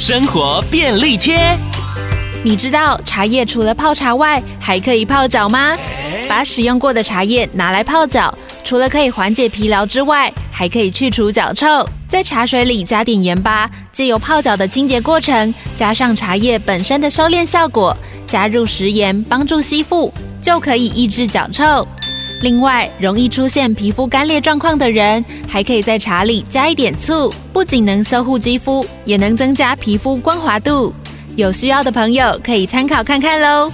生活便利贴。你知道茶叶除了泡茶外，还可以泡脚吗？把使用过的茶叶拿来泡脚，除了可以缓解疲劳之外，还可以去除脚臭。在茶水里加点盐巴，借由泡脚的清洁过程，加上茶叶本身的收敛效果，加入食盐帮助吸附，就可以抑制脚臭。另外，容易出现皮肤干裂状况的人，还可以在茶里加一点醋，不仅能修护肌肤，也能增加皮肤光滑度。有需要的朋友可以参考看看喽。